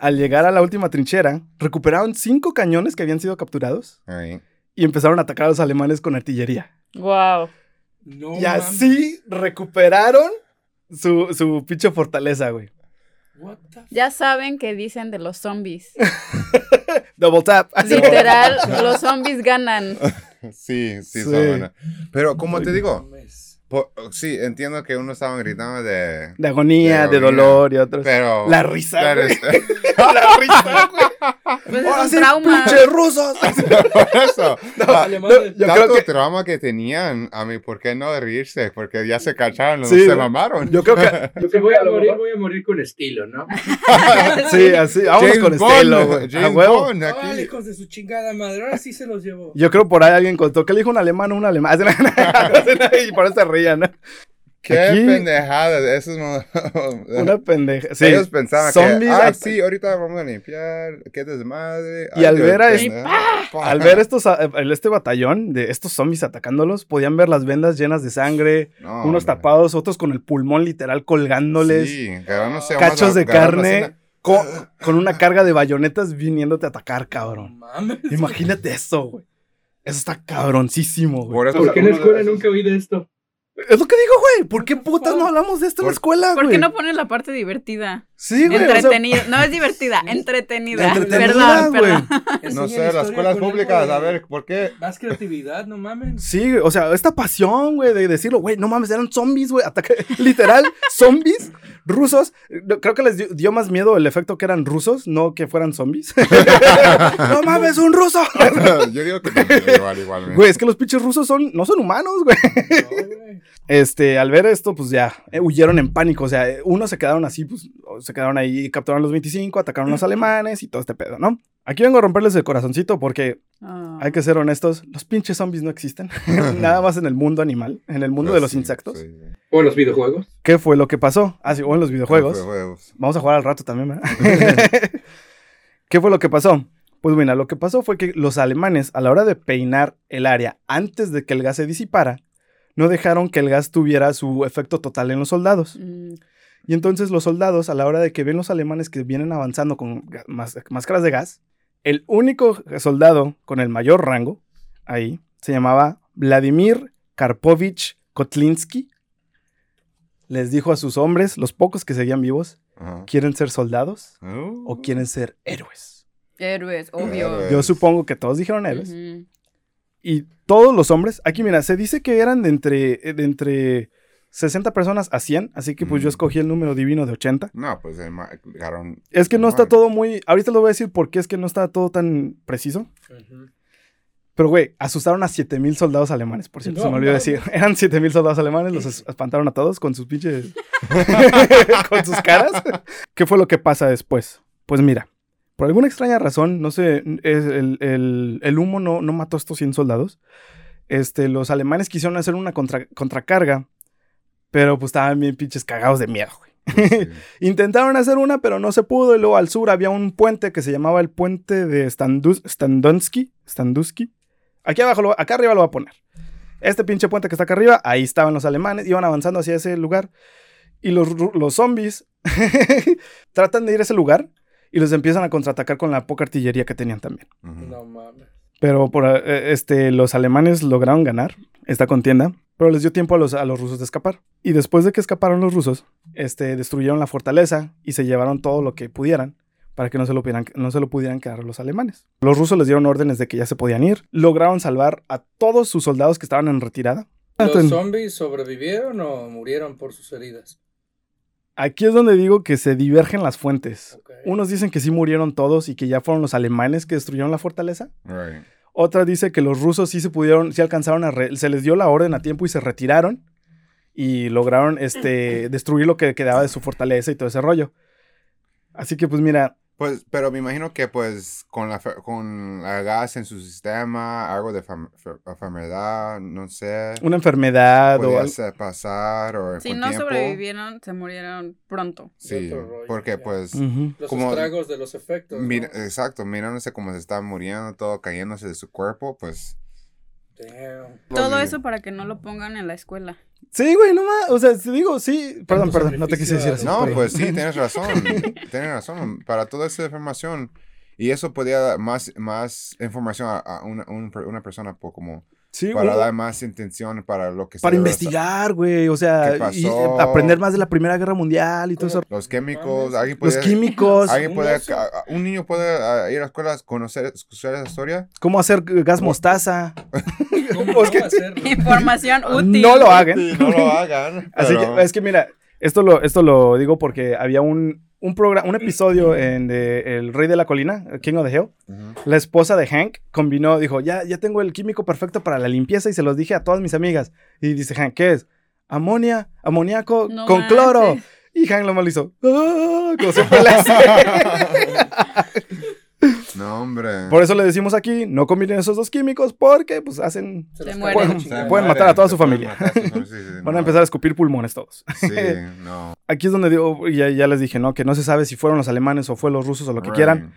Al llegar a la última trinchera, recuperaron 5 cañones que habían sido capturados y empezaron a atacar a los alemanes con artillería. Wow. no y así recuperaron su, su pinche fortaleza, güey. What the Ya saben qué dicen de los zombies. Double tap. Literal, los zombies ganan. Sí, sí, Sí. son buenas. Pero como te digo. Po- sí, entiendo que unos estaban gritando de. De agonía, De de, agonía. dolor y otros. Pero. La risa, pero güey. este- la risa, güey. Pues es Ahora un sí, trauma. pinches rusos. Por eso. Ah, Alemanes. yo tanto creo que- trauma que tenían, a mí, ¿por qué no reírse? Porque ya se cacharon, Sí, se mamaron. Yo creo que. Yo que voy a morir, voy a morir con estilo, ¿no? Sí, así. Vámonos James con Bond, estilo, güey. A James huevo. Bond, aquí. Ay, hijos de su chingada madre. Ahora sí se los llevó. Yo creo por ahí alguien contó que le dijo un alemán o un alemán. y por eso se rían, ¿no? Qué Aquí- pendejada. Eso es Una pendeja. Sí. Ellos pensaban Zombies que, ah, sí, ahorita vamos a limpiar, qué desmadre. Y ay, al ver a es- pendeja. Al ver estos, este batallón de estos zombies atacándolos, podían ver las vendas llenas de sangre, No, unos hombre. tapados, otros con el pulmón literal colgándoles, Sí, cachos de carne, con una carga de bayonetas viniéndote a atacar, cabrón. Mames. Imagínate eso, güey. Eso está cabroncísimo, güey. Por eso ¿Por qué en la escuela nunca oí de esto? Es lo que digo, güey. ¿Por qué putas no hablamos de esto en la escuela, güey? ¿Por qué no ponen la parte divertida? Sí, güey. o sea, Entretenida. No es divertida, entretenida. Entretenida, Perdón, güey. perdón. No sé, las escuelas públicas, de a ver, ¿por qué? Más creatividad, no mames. Sí, güey, o sea, esta pasión, güey, de decirlo, güey, no mames, eran zombies, güey, ataque, literal, zombies rusos. No, Creo que les dio, dio más miedo el efecto que eran rusos, no que fueran zombies. no mames, un ruso. Yo digo que también, igual, igualmente. Güey, es que los pinches rusos son, no son humanos, güey. No, güey. Este, al ver esto, pues ya, eh, huyeron en pánico, o sea, eh, unos se quedaron así, pues, se quedaron ahí, capturaron los 25, atacaron a los alemanes y todo este pedo, ¿no? Aquí vengo a romperles el corazoncito porque Ah. hay que ser honestos, los pinches zombies no existen, nada más en el mundo animal, en el mundo de Pues los sí, insectos. sí, sí. ¿O en los videojuegos? ¿Qué fue lo que pasó? Ah, sí, o en los videojuegos. Videojuegos. Vamos a jugar al rato también, ¿verdad? ¿Qué fue lo que pasó? Pues mira, lo que pasó fue que los alemanes, a la hora de peinar el área antes de que el gas se disipara, no dejaron que el gas tuviera su efecto total en los soldados. Mm, Y entonces los soldados, a la hora de que ven los alemanes que vienen avanzando con máscaras de gas, el único soldado con el mayor rango ahí se llamaba Vladimir Karpovich Kotlinsky. Les dijo a sus hombres, los pocos que seguían vivos, Ajá. ¿quieren ser soldados o quieren ser héroes? Héroes, obvio. Héroes. Yo supongo que todos dijeron héroes. Y todos los hombres, aquí mira, se dice que eran de entre, de entre 60 personas a 100, así que pues yo Mm. escogí el número divino de 80. No, pues eh, agarraron- Es que no está todo muy. Ahorita les voy a decir por qué es que no está todo tan preciso. Pero, güey, asustaron a 7000 soldados alemanes, por cierto, se me olvidó decir. Eran 7000 soldados alemanes, los es- espantaron a todos con sus pinches. con sus caras. ¿Qué fue lo que pasa después? Pues mira, por alguna extraña razón, no sé, es el, el- el humo no, no mató a estos 100 soldados. Este, los alemanes quisieron hacer una contra- contracarga, pero pues estaban bien pinches cagados de miedo, güey. Sí. Intentaron hacer una, pero no se pudo. Y luego al sur había un puente que se llamaba el puente de Standus, Standonsky. Standusky. Aquí abajo, lo- acá arriba lo voy a poner. Este pinche puente que está acá arriba, ahí estaban los alemanes, iban avanzando hacia ese lugar. Y los, los zombies tratan de ir a ese lugar y los empiezan a contraatacar con la poca artillería que tenían también. No mames. Pero por, eh, este, los alemanes lograron ganar esta contienda, pero les dio tiempo a los, a los rusos de escapar. Y después de que escaparon los rusos, este, destruyeron la fortaleza y se llevaron todo lo que pudieran para que no se, lo pudieran, no se lo pudieran quedar los alemanes. Los rusos les dieron órdenes de que ya se podían ir, lograron salvar a todos sus soldados que estaban en retirada. ¿Los zombies sobrevivieron o murieron por sus heridas? Aquí es donde digo que se divergen las fuentes. Unos dicen que sí murieron todos y que ya fueron los alemanes que destruyeron la fortaleza. Right. Otra dice que los rusos sí se pudieron, sí alcanzaron a, re- se les dio la orden a tiempo y se retiraron y lograron este, destruir lo que quedaba de su fortaleza y todo ese rollo. Así que pues mira, Pues, pero me imagino que pues con la, fe- con la gas en su sistema, algo de enfermedad, no sé, una enfermedad o algo. pasar o Si no tiempo. sobrevivieron, se murieron pronto. Sí, rollo, porque ya. pues. Los Como- estragos de los efectos. ¿no? mira, exacto, mirándose como se está muriendo, todo cayéndose de su cuerpo, pues... Damn. Todo eso para que no lo pongan en la escuela. Sí, güey, no más, o sea, te digo, sí, perdón, perdón, no te quise decir así. No, perdón. pues sí, tienes razón. tienes razón. Para toda esa información. Y eso podía dar más, más información a, a una, un- una persona por como Sí, para güey. dar más intención para lo que se Para investigar, güey, o sea, ¿Qué y, aprender más de la Primera Guerra Mundial y todo eso. Los químicos, alguien Los puede, químicos, alguien Un puede, niño puede ah, ir a la escuela, conocer, escuchar esa historia. cómo hacer gas mostaza. ¿Cómo hacerlo? Información útil. No lo hagan. Sí, no lo hagan. Así que es que mira, esto lo, esto lo digo porque había un, un programa, un episodio en de El Rey de la Colina, King of the Hill. La esposa de Hank combinó, dijo, ya, ya tengo el químico perfecto para la limpieza y se los dije a todas mis amigas. Y dice Hank, ¿qué es? Amonia, amoníaco No con manches. cloro. Y Hank lo mal hizo. "Ah", como. No, hombre. Por eso le decimos aquí, no combinen esos dos químicos porque pues hacen... Se mueren. chingada. pueden matar a toda su pueden familia. matar a su familia, sí, sí, Van no. a empezar a escupir pulmones todos. Sí, no. Aquí es donde digo, ya, ya les dije, ¿no? Que no se sabe si fueron los alemanes o fue los rusos o lo que Right. quieran.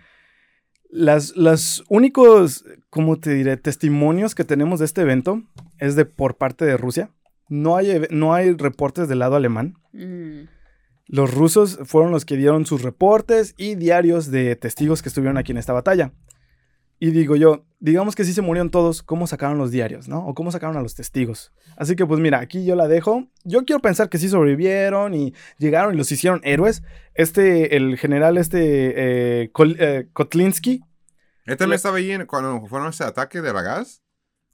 Las, los únicos, ¿cómo te diré? Testimonios que tenemos de este evento es de por parte de Rusia. No hay, no hay reportes del lado alemán. Mm. Los rusos fueron los que dieron sus reportes y diarios de testigos que estuvieron aquí en esta batalla. Y digo yo, digamos que sí se murieron todos, ¿cómo sacaron los diarios, no? O cómo sacaron a los testigos. Así que pues mira, aquí yo la dejo. Yo quiero pensar que sí sobrevivieron y llegaron y los hicieron héroes. Este, el general este, eh, Kol- eh, Kotlinsky, ¿Él también estaba ahí en- cuando fueron ese ataque de la gas?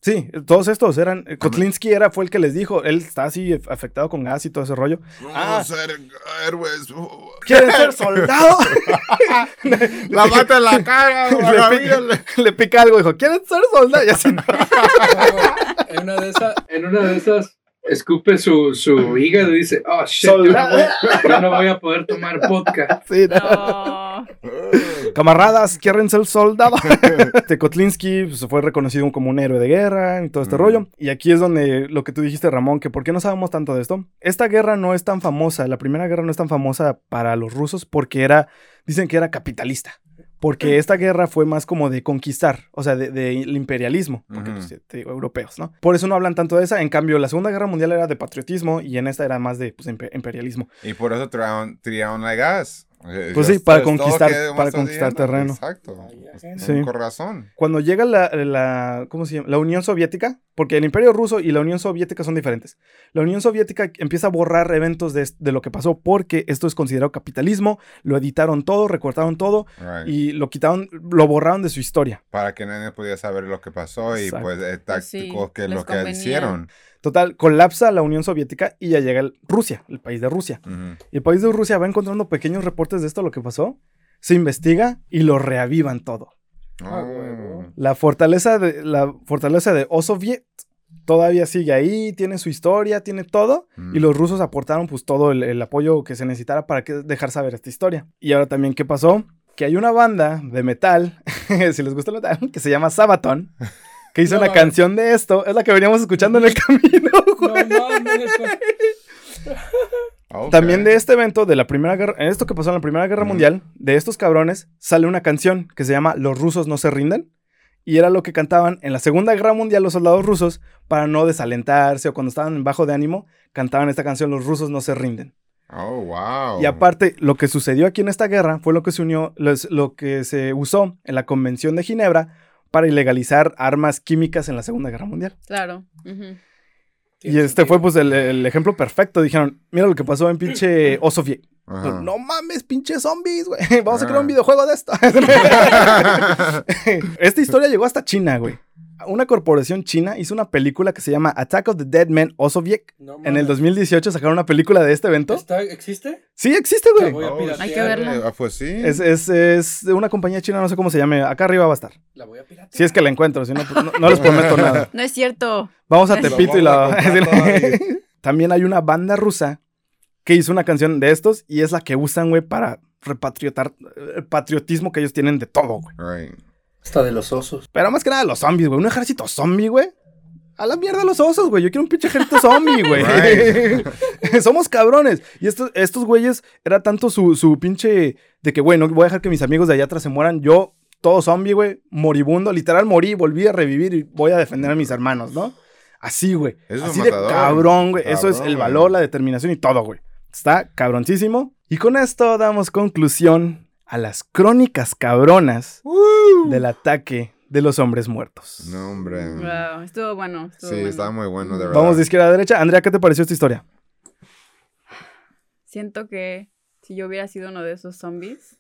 Sí, todos estos eran. eh, Kotlinsky era, fue el que les dijo. Él está así afectado con gas y todo ese rollo. Ah. Vamos a ser héroes. ¿Quieren ser soldados? La mata en la cara. le, pica, le pica algo, dijo, ¿quieren ser soldados? Y así, ¿no? En una de esas, En una de esas, escupe su, su hígado y dice, oh shit, yo no, voy, yo no voy a poder tomar vodka. Sí, ¿no? No. Camaradas, ¿quieren ser soldados? este Kotlinsky pues, fue reconocido como un héroe de guerra y todo este Mm. rollo. Y aquí es donde lo que tú dijiste, Ramón, que ¿por qué no sabemos tanto de esto? Esta guerra no es tan famosa, la primera guerra no es tan famosa para los rusos porque era, dicen que era capitalista. Porque esta guerra fue más como de conquistar, o sea, de, de imperialismo, porque pues, te digo, europeos, ¿no? Por eso no hablan tanto de esa. En cambio, la Segunda Guerra Mundial era de patriotismo y en esta era más de pues, impe- imperialismo. Y por eso tiraron, tiraron la gas. Pues sí, para conquistar- para conquistar terreno. Exacto. Sí. Con razón. Cuando llega la, la, ¿cómo se llama? La Unión Soviética, porque el Imperio Ruso y la Unión Soviética son diferentes. La Unión Soviética empieza a borrar eventos de, de lo que pasó porque esto es considerado capitalismo, lo editaron todo, recortaron todo Right. y lo quitaron, lo borraron de su historia. Para que nadie pudiera saber lo que pasó y Exacto. pues el Pues sí, táctico que lo que convenía. hicieron. Total, colapsa la Unión Soviética y ya llega el- Rusia, el país de Rusia. Ujú. Y el país de Rusia va encontrando pequeños reportes de esto, lo que pasó, se investiga y lo reavivan todo. Huevo. La fortaleza de, la fortaleza de Osoviet todavía sigue ahí, tiene su historia, tiene todo. Mm. Y los rusos aportaron pues todo el, el apoyo que se necesitara para que, dejar saber esta historia. Y ahora también, ¿qué pasó? Que hay una banda de metal, si les gusta el metal, que se llama Sabaton, que hizo No una mames. canción de esto. Es la que veníamos escuchando en el camino, No mames. También de este evento, de la Primera Guerra, esto que pasó en la Primera Guerra. Mundial, de estos cabrones, sale una canción que se llama Los rusos no se rinden. Y era lo que cantaban en la Segunda Guerra Mundial los soldados rusos para no desalentarse o cuando estaban bajo de ánimo, cantaban esta canción Los rusos no se rinden. Oh, wow. Y aparte, lo que sucedió aquí en esta guerra fue lo que se unió, los- lo que se usó en la Convención de Ginebra para ilegalizar armas químicas en la Segunda Guerra Mundial. Claro. Y este fue pues el, el ejemplo perfecto. Dijeron, mira lo que pasó en pinche Osofie. Ajá. No mames, pinche zombies, güey. Vamos a crear un videojuego de esto. Esta historia llegó hasta China, güey. Una corporación china hizo una película que se llama Attack of the Dead Men Osoviet. No En el mames. 2018 sacaron una película de este evento. ¿Está- ¿Existe? Sí, existe, La güey. voy a Oh. Hay que verla. Ah, pues sí. Es, es, es de una compañía china, no sé cómo se llame. Acá arriba va a estar. La voy a piratear. Si es que la encuentro, si no, pues, no, no les prometo nada. No es cierto. Vamos a Tepito y vamos la... También hay una banda rusa que hizo una canción de estos y es la que usan, güey, para repatriotar el patriotismo que ellos tienen de todo, güey. Right. Hasta de los osos. Pero más que nada los zombies, güey. Un ejército zombie, güey. A la mierda los osos, güey. Yo quiero un pinche ejército zombie, güey. Somos cabrones. Y estos, estos güeyes era tanto su, su pinche de que, güey, no voy a dejar que mis amigos de allá atrás se mueran. Yo, todo zombie, güey, moribundo. Literal morí, volví a revivir y voy a defender a mis hermanos, ¿no? Así, güey. Eso es Así de matador. cabrón, güey. Eso es el güey. valor, la determinación y todo, güey. Está cabroncísimo. Y con esto damos conclusión a las crónicas cabronas del ataque de los hombres muertos. No, hombre. Wow, estuvo bueno. Estuvo Sí, bueno. está muy bueno, de verdad. Vamos de izquierda a derecha. Andrea, ¿qué te pareció esta historia? Siento que si yo hubiera sido uno de esos zombies,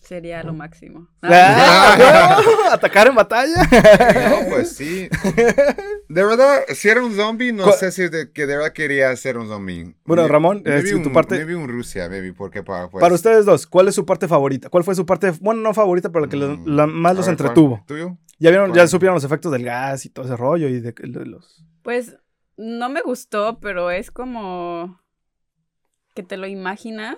sería lo máximo. Ah, ¿Atacar en batalla? No, pues sí. De verdad, si era un zombie, no ¿Cuál- sé si de, que de verdad quería ser un zombie. Bueno, Ramón, eh, maybe tu un- parte- Maybe un Rusia, maybe, porque para, pues, Para ustedes dos, ¿cuál es su parte favorita? ¿Cuál fue su parte, bueno, no favorita, pero la que lo- Mm, la- más a los ver, ¿cuál? entretuvo? ¿Tuyo? Ya vieron, ya ¿Cuál? supieron los efectos del gas y todo ese rollo y de, de los... Pues no me gustó, pero es como que te lo imaginas.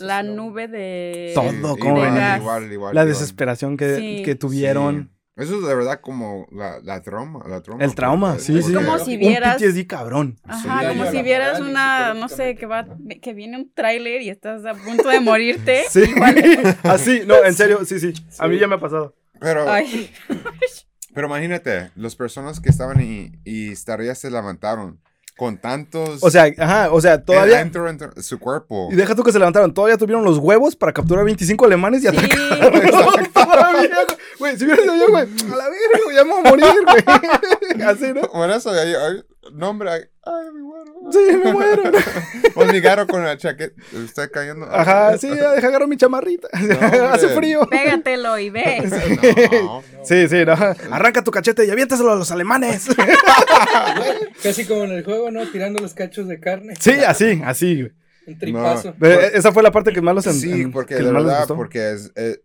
La nube de... Todo, Sí, ¿cómo igual, igual, igual, La igual. desesperación que, Sí. que tuvieron. Sí. Eso es de verdad como la, la trauma. La trauma El trauma, sí, sí. como si Un vieras- PTSD cabrón. Ajá, Sí, como si vieras una, no sé, que va, que viene un tráiler y estás a punto de morirte. Sí, así, no, en serio, sí, sí. A mí ya me ha pasado. Pero, Ay, pero imagínate, las personas que estaban y, y todavía se levantaron con tantos... O sea, ajá, o sea, todavía... Dentro, dentro de su cuerpo. Y deja tú que se levantaron, todavía tuvieron los huevos para capturar 25 alemanes y sí. atacar. Güey, si hubiera sido yo, güey, a la verga, güey, ya me voy a morir, güey. Así, ¿no? Bueno, eso de ahí, ay, mi muero. Sí, me muero. Pues mi garo con la chaqueta, está cayendo. Ajá, sí, ya deja agarrar mi chamarrita. Hace frío. Pégatelo y ve. No. Sí, sí, no. Arranca tu cachete y aviéntaselo a los alemanes. Casi como en el juego, ¿no? Tirando los cachos de carne. Sí, así, así, güey. Un tripazo. Esa fue la parte que más los en- Sí, en- porque les verdad, porque es, eh,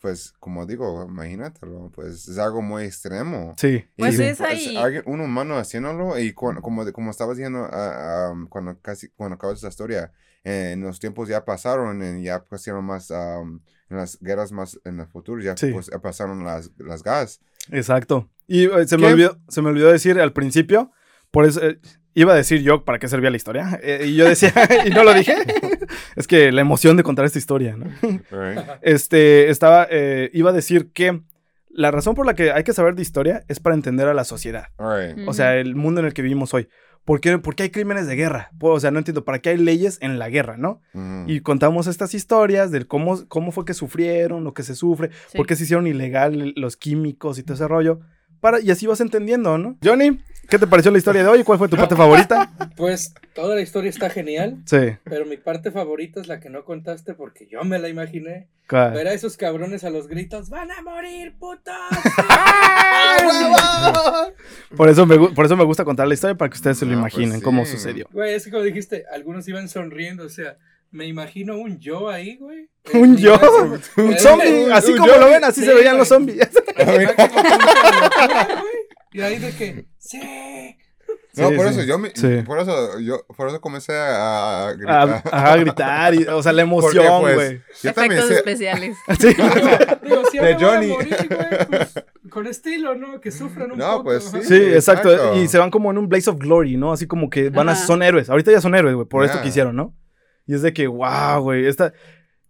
pues, como digo, imagínatelo, pues, es algo muy extremo. Sí. Pues sí. es ahí. alguien- un humano haciéndolo y cu- como, como estabas diciendo ah, ah, cuando casi cuando acabas esa historia eh, en los tiempos ya pasaron y ya pasaron más am, en las guerras más en el futuro ya Sí. pues, pasaron las, las gas Exacto. Y eh, se me, olvidó, se me olvidó decir al principio, por eso eh, iba a decir yo para qué servía la historia. eh, y yo decía, y no lo dije. es que la emoción de contar esta historia, ¿no? right? Este, estaba, eh, iba a decir que la razón por la que hay que saber de historia es para entender a la sociedad. O sea, el mundo en el que vivimos hoy. ¿Por qué, por qué hay crímenes de guerra? O sea, no entiendo, ¿para qué hay leyes en la guerra, no? Y contamos estas historias del cómo, cómo fue que sufrieron, lo que se sufre, Sí. por qué se hicieron ilegal los químicos y todo ese rollo. Para, y así vas entendiendo, ¿no? Johnny, ¿qué te pareció la historia de hoy? ¿Cuál fue tu parte favorita? Pues toda la historia está genial, Sí. pero mi parte favorita es la que no contaste porque yo me la imaginé. ¿cuál? Ver a esos cabrones a los gritos, ¡van a morir, putos! Por eso, me, por eso me gusta contar la historia para que ustedes se lo No, pues imaginen sí. cómo sucedió. Güey, es que como dijiste, algunos iban sonriendo, o sea, Me imagino un yo ahí, güey. Un El yo, un el- zombie, así un como lo ven, así Sí, se veían güey. los zombies. Y ahí de que, sí. No, Sí, por sí. eso yo me, Sí. por eso yo por eso comencé a, a A, gritar. a gritar, y, o sea, la emoción, pues, güey. también Efectos especiales. Sí. Digo, si De Johnny. morir, pues, con estilo, ¿no? Que sufran un No, poco. pues. Sí, exacto. Exacto. Y se van como en un blaze of glory, ¿no? Así como que van a, son héroes. Ahorita ya son héroes, güey, por esto Ya. que hicieron, ¿no? Y es de que, wow, güey, esta...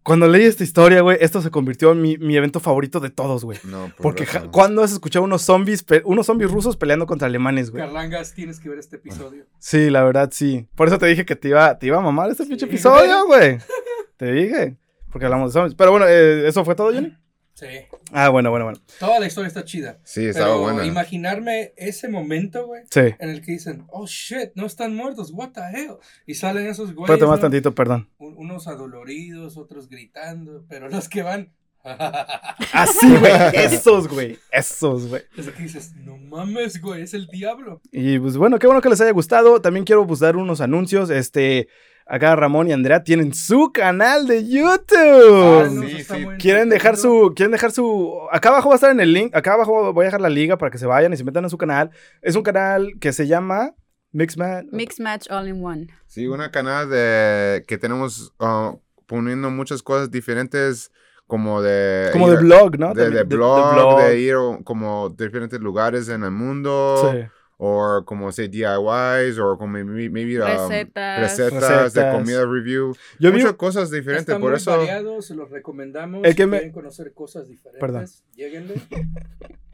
Cuando leí esta historia, güey, esto se convirtió en mi, mi evento favorito de todos, güey. No, por Porque ¿cuándo has escuchado unos zombies, unos zombies rusos peleando contra alemanes, güey? Carlangas, tienes que ver este episodio. Sí, la verdad, sí. Por eso te dije que te iba, te iba a mamar este pinche Sí. episodio, güey. Te dije. Porque hablamos de zombies. Pero bueno, eh, ¿eso fue todo, Johnny? Sí. Ah, bueno, bueno, bueno. Toda la historia está chida. Sí, estaba Pero buena. imaginarme ese momento, güey, Sí. en el que dicen, oh shit, no están muertos, what the hell. Y salen esos güeyes. Espérate más ¿no? tantito, perdón. Un- unos adoloridos, otros gritando, pero los que van. Así, güey. Esos, güey. Esos, güey. Desde que dices, no mames, güey, es el diablo. Y pues bueno, qué bueno que les haya gustado. También quiero pues, dar unos anuncios. Este, acá Ramón y Andrea tienen su canal de YouTube. Ah, sí, sí. Quieren dejar su, quieren dejar su, acá abajo va a estar en el link, acá abajo voy a dejar la liga para que se vayan y se metan en su canal. Es un canal que se llama Mixman. Mix Match All in One. Sí, una canal de que tenemos ah, poniendo muchas cosas diferentes como de Como ir de a- blog, ¿no? de, También, de blog, de ir a- como diferentes lugares en el mundo Sí. O como say DIYs o como maybe, maybe, um, Recetas. recetas de comida review Yo vi, muchas cosas diferentes Está por eso variado, se los recomendamos. El si que me- quieren conocer cosas diferentes, Perdón. lléguenle.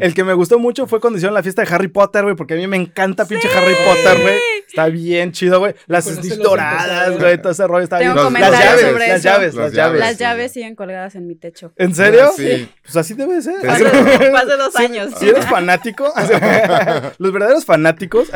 el que me gustó mucho fue cuando hicieron la fiesta de Harry Potter, güey, porque a mí me encanta pinche Harry Potter, güey. Está bien chido, güey. Las los doradas, güey, todo ese rollo está Tengo bien. Las llaves, sobre las eso. llaves, Las las llaves. Las sí. llaves siguen colgadas en mi techo. ¿En serio? Sí. Pues así debe ser. Hace, hace dos Si- años. Si eres fanático, los verdaderos fanáticos,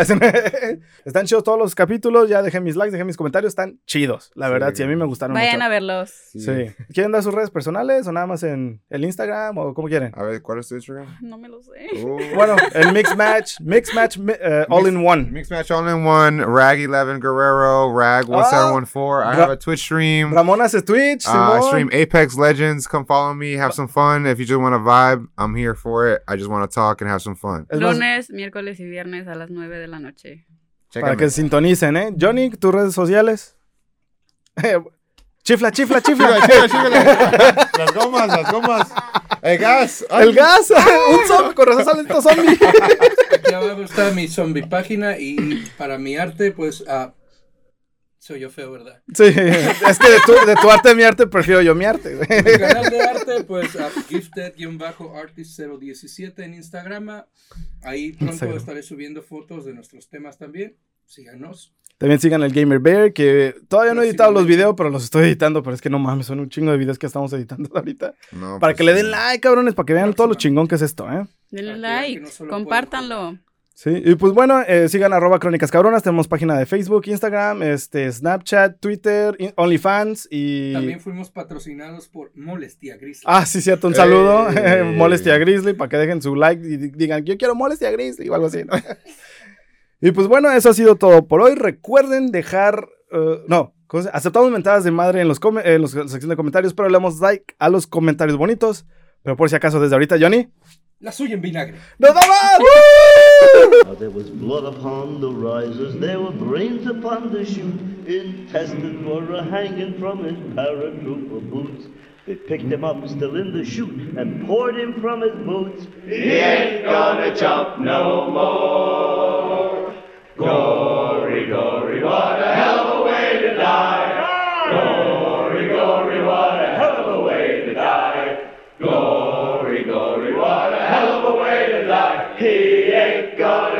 están chidos todos los capítulos. Ya dejé mis likes, dejé mis comentarios, están chidos. La verdad, sí, a mí me gustaron Vayan mucho. a verlos. Sí. Sí. ¿Quieren dar sus redes personales o nada más en el Instagram o cómo quieren? a ver cuál es tu Instagram No me lo sé. Uh, Bueno, el Mix Match, Mix Match mi- eh, All in One. Mix Match All in One, Rag11 Guerrero, Rag1714. I have a Twitch stream. Ramón hace Twitch, Uh, I stream Apex Legends. Come follow me, have some fun. If you just want to vibe, I'm here for it. I just want to talk and have some fun. Es más, Lunes, miércoles y viernes a las 9 de la noche. para Chécame. que sintonicen, ¿eh? Johnny, tus redes sociales. chifla, chifla, chifla. Chígale, chígale. Las gomas, las gomas. El gas. Ay. El gas, un zombie, con razón salen estos zombies. Aquí abajo está mi zombie página y para mi arte, pues, ah, soy yo feo, ¿verdad? Sí, es que de tu, de tu arte a mi arte prefiero yo mi arte. güey. Mi canal de arte, pues, a gifted-artist017 en Instagram. Ahí pronto Instagram. estaré subiendo fotos de nuestros temas también. Síganos. También sigan el Gamer Bear, que todavía no he editado los videos, pero los estoy editando. Pero es que no mames, son un chingo de videos que estamos editando ahorita. No, Para pues que le den like, cabrones, para que vean todo lo chingón que es esto, ¿eh? Denle like, no compártanlo. Sí, y pues bueno, eh, sigan arroba crónicas cabronas, tenemos página de Facebook, Instagram, este, Snapchat, Twitter, OnlyFans y... También fuimos patrocinados por Molestia Gris. Ah, sí, cierto, un saludo, Ey. Molestia Grizzly, para que dejen su like y di- digan, yo quiero Molestia Grizzly o algo así, ¿no? y pues bueno, eso ha sido todo por hoy. Recuerden dejar, eh, no, ¿cómo se- aceptamos mentadas de madre en los en los- en la sección de comentarios, pero le damos like a los comentarios bonitos. Pero por si acaso, desde ahorita, Johnny, La suya en vinagre. ¡nos vamos! There was blood upon the risers, there were brains upon the chute, intestines were a hanging from his paratrooper boots. They picked him up still in the chute and poured him from his boots. He ain't gonna jump no more. Glory, glory, what a hell of a way to die. Glory, glory, what a hell of a way to die. Glory, glory, what a hell of a way to die. He ain't gonna